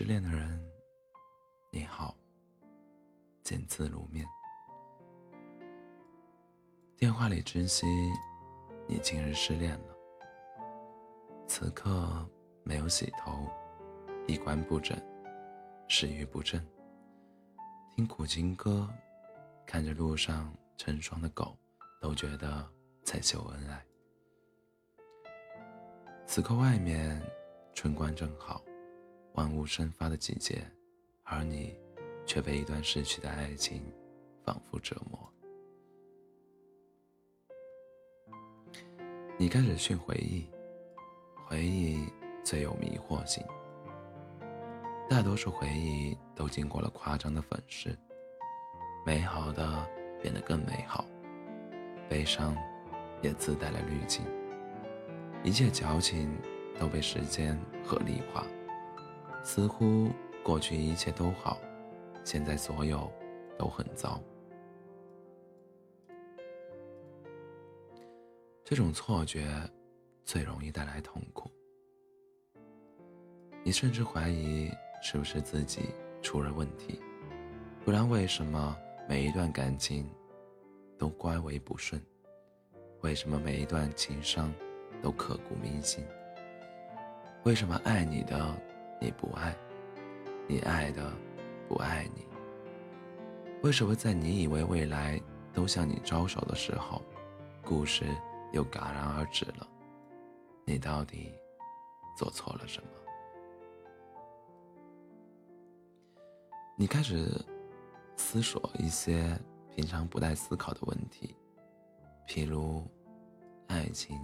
失恋的人，你好，见字如面。电话里珍惜你今日失恋了，此刻没有洗头，衣冠不整，食欲不振，听苦情歌，看着路上成双的狗，都觉得在秀恩爱。此刻外面春光正好。万物生发的季节，而你却被一段逝去的爱情反复折磨。你开始训回忆，回忆最有迷惑性。大多数回忆都经过了夸张的粉饰，美好的变得更美好，悲伤也自带了滤镜。一切矫情都被时间合理化。似乎过去一切都好，现在所有都很糟。这种错觉最容易带来痛苦。你甚至怀疑是不是自己出了问题，不然为什么每一段感情都乖为不顺？为什么每一段情伤都刻骨铭心？为什么爱你的？你不爱，你爱的不爱你。为什么在你以为未来都向你招手的时候，故事又戛然而止了？你到底做错了什么？你开始思索一些平常不带思考的问题，譬如，爱情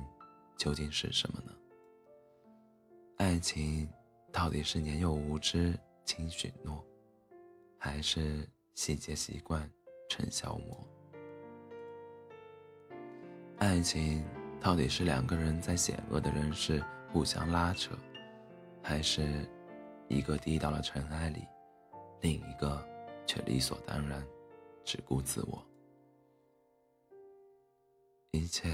究竟是什么呢？爱情。到底是年幼无知轻许诺，还是细节习惯成消磨？爱情到底是两个人在险恶的人世互相拉扯，还是一个低到了尘埃里，另一个却理所当然只顾自我？一切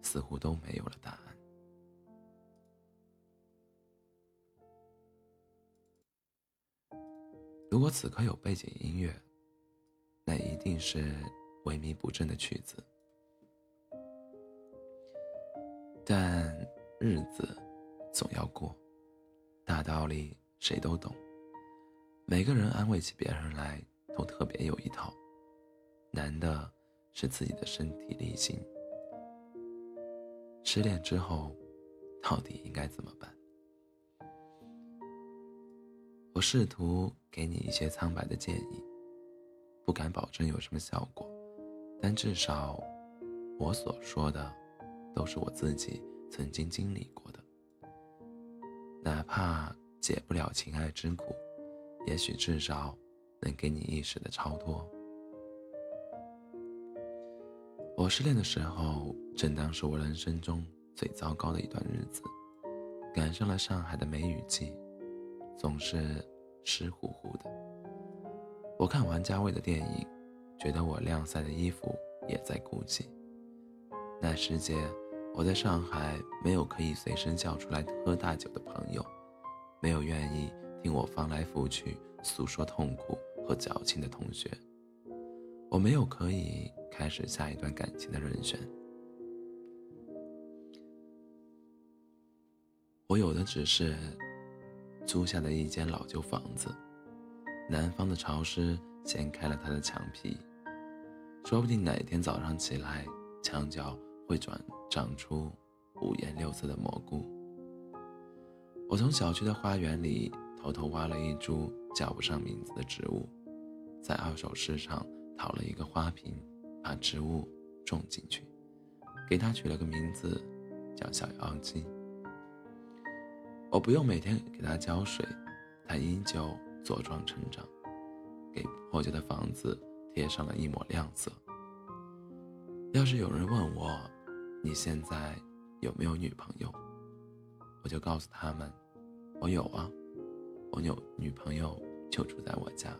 似乎都没有了答案。如果此刻有背景音乐，那一定是萎靡不振的曲子。但日子总要过，大道理谁都懂。每个人安慰起别人来都特别有一套，难的是自己的身体力行。失恋之后，到底应该怎么办？我试图给你一些苍白的建议，不敢保证有什么效果，但至少，我所说的，都是我自己曾经经历过的。哪怕解不了情爱之苦，也许至少能给你一时的超脱。我失恋的时候，正当是我人生中最糟糕的一段日子，赶上了上海的梅雨季。总是湿乎乎的。我看王家卫的电影，觉得我晾晒的衣服也在哭泣。那时节，我在上海没有可以随身叫出来喝大酒的朋友，没有愿意听我翻来覆去诉说痛苦和矫情的同学，我没有可以开始下一段感情的人选。我有的只是。租下的一间老旧房子，南方的潮湿掀开了它的墙皮，说不定哪天早上起来，墙角会转长出五颜六色的蘑菇。我从小区的花园里偷偷挖了一株叫不上名字的植物，在二手市场淘了一个花瓶，把植物种进去，给它取了个名字，叫小妖精。我不用每天给它浇水，它依旧茁壮成长，给破旧的房子贴上了一抹亮色。要是有人问我，你现在有没有女朋友，我就告诉他们，我有啊，我有女朋友就住在我家，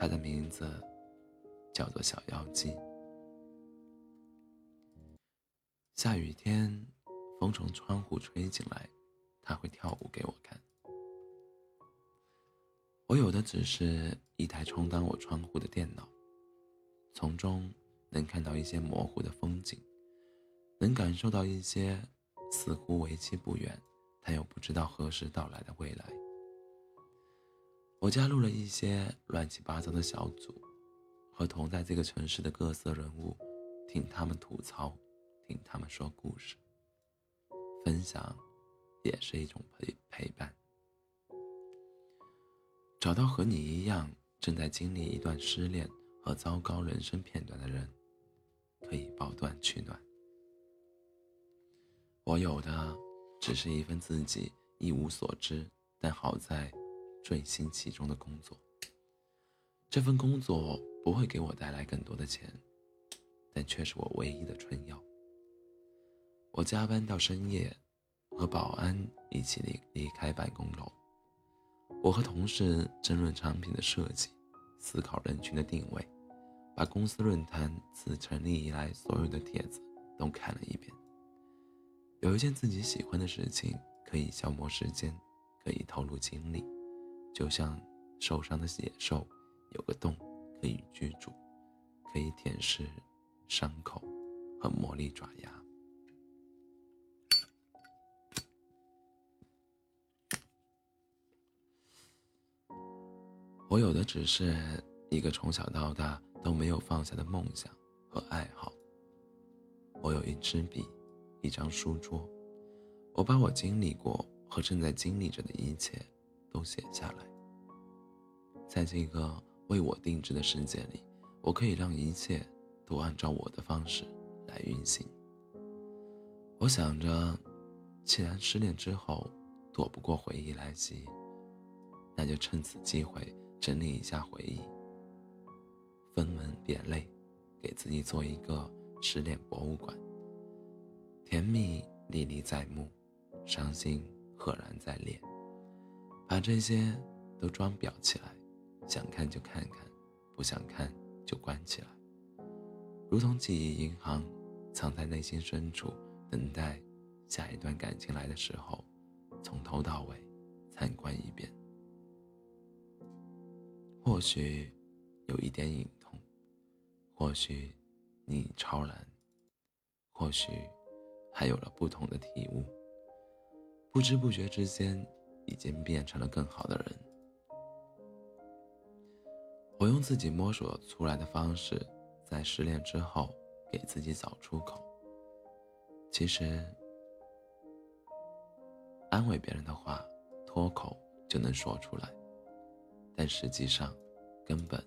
她的名字叫做小妖姬。下雨天，风从窗户吹进来。他会跳舞给我看。我有的只是一台充当我窗户的电脑，从中能看到一些模糊的风景，能感受到一些似乎为期不远，但又不知道何时到来的未来。我加入了一些乱七八糟的小组，和同在这个城市的各色人物，听他们吐槽，听他们说故事，分享也是一种陪陪伴。找到和你一样正在经历一段失恋和糟糕人生片段的人，可以抱断取暖。我有的只是一份自己一无所知，但好在坠心其中的工作。这份工作不会给我带来更多的钱，但却是我唯一的春药。我加班到深夜，和保安一起离离开办公楼。我和同事争论产品的设计，思考人群的定位，把公司论坛自成立以来所有的帖子都看了一遍。有一件自己喜欢的事情，可以消磨时间，可以投入精力，就像受伤的野兽有个洞可以居住，可以舔舐伤口和磨砺爪牙。我有的只是一个从小到大都没有放下的梦想和爱好。我有一支笔，一张书桌，我把我经历过和正在经历着的一切都写下来。在这个为我定制的世界里，我可以让一切都按照我的方式来运行。我想着，既然失恋之后躲不过回忆来袭，那就趁此机会。整理一下回忆，分门别类，给自己做一个失恋博物馆。甜蜜历历在目，伤心赫然在脸。把这些都装裱起来，想看就看看，不想看就关起来。如同记忆银行，藏在内心深处，等待下一段感情来的时候，从头到尾参观一遍。或许有一点隐痛，或许你超然，或许还有了不同的体悟。不知不觉之间，已经变成了更好的人。我用自己摸索出来的方式，在失恋之后给自己找出口。其实，安慰别人的话，脱口就能说出来。但实际上，根本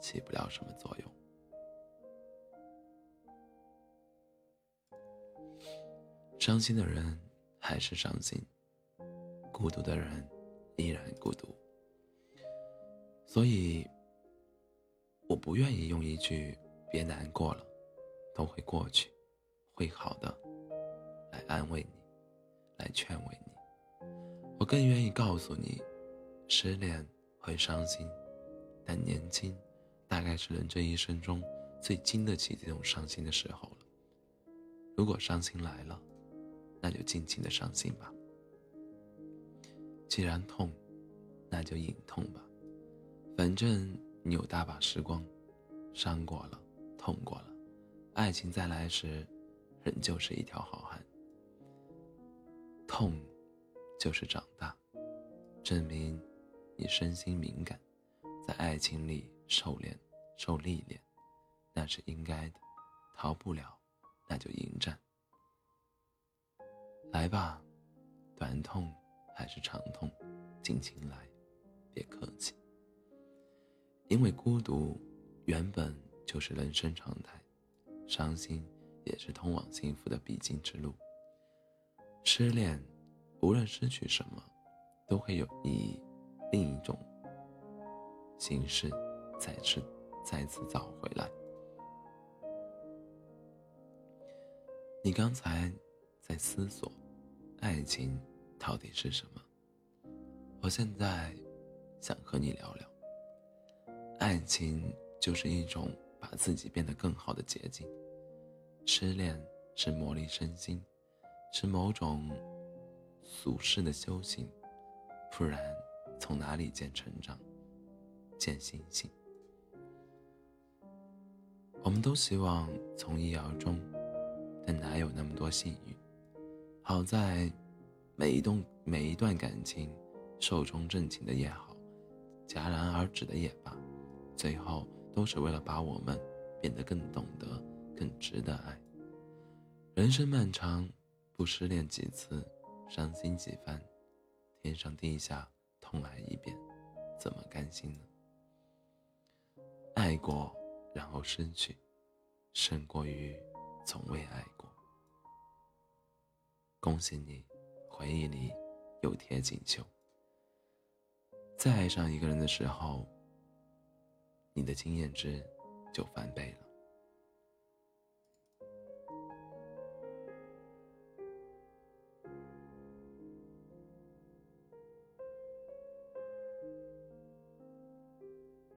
起不了什么作用。伤心的人还是伤心，孤独的人依然孤独。所以，我不愿意用一句“别难过了，都会过去，会好的”来安慰你，来劝慰你。我更愿意告诉你，失恋。会伤心，但年轻，大概是人这一生中最经得起这种伤心的时候了。如果伤心来了，那就尽情的伤心吧。既然痛，那就隐痛吧。反正你有大把时光，伤过了，痛过了，爱情再来时，仍旧是一条好汉。痛，就是长大，证明。你身心敏感，在爱情里受练、受历练，那是应该的，逃不了，那就迎战。来吧，短痛还是长痛，尽情来，别客气。因为孤独原本就是人生常态，伤心也是通往幸福的必经之路。失恋，无论失去什么，都会有意义。另一种形式，再次再次找回来。你刚才在思索，爱情到底是什么？我现在想和你聊聊，爱情就是一种把自己变得更好的捷径。失恋是磨砺身心，是某种俗世的修行，不然。从哪里见成长？见星星。我们都希望从一而终，但哪有那么多幸运？好在，每一段每一段感情，寿终正寝的也好，戛然而止的也罢，最后都是为了把我们变得更懂得、更值得爱。人生漫长，不失恋几次，伤心几番，天上地下重来一遍，怎么甘心呢？爱过，然后失去，胜过于从未爱过。恭喜你，回忆里有贴锦绣。再爱上一个人的时候，你的经验值就翻倍了。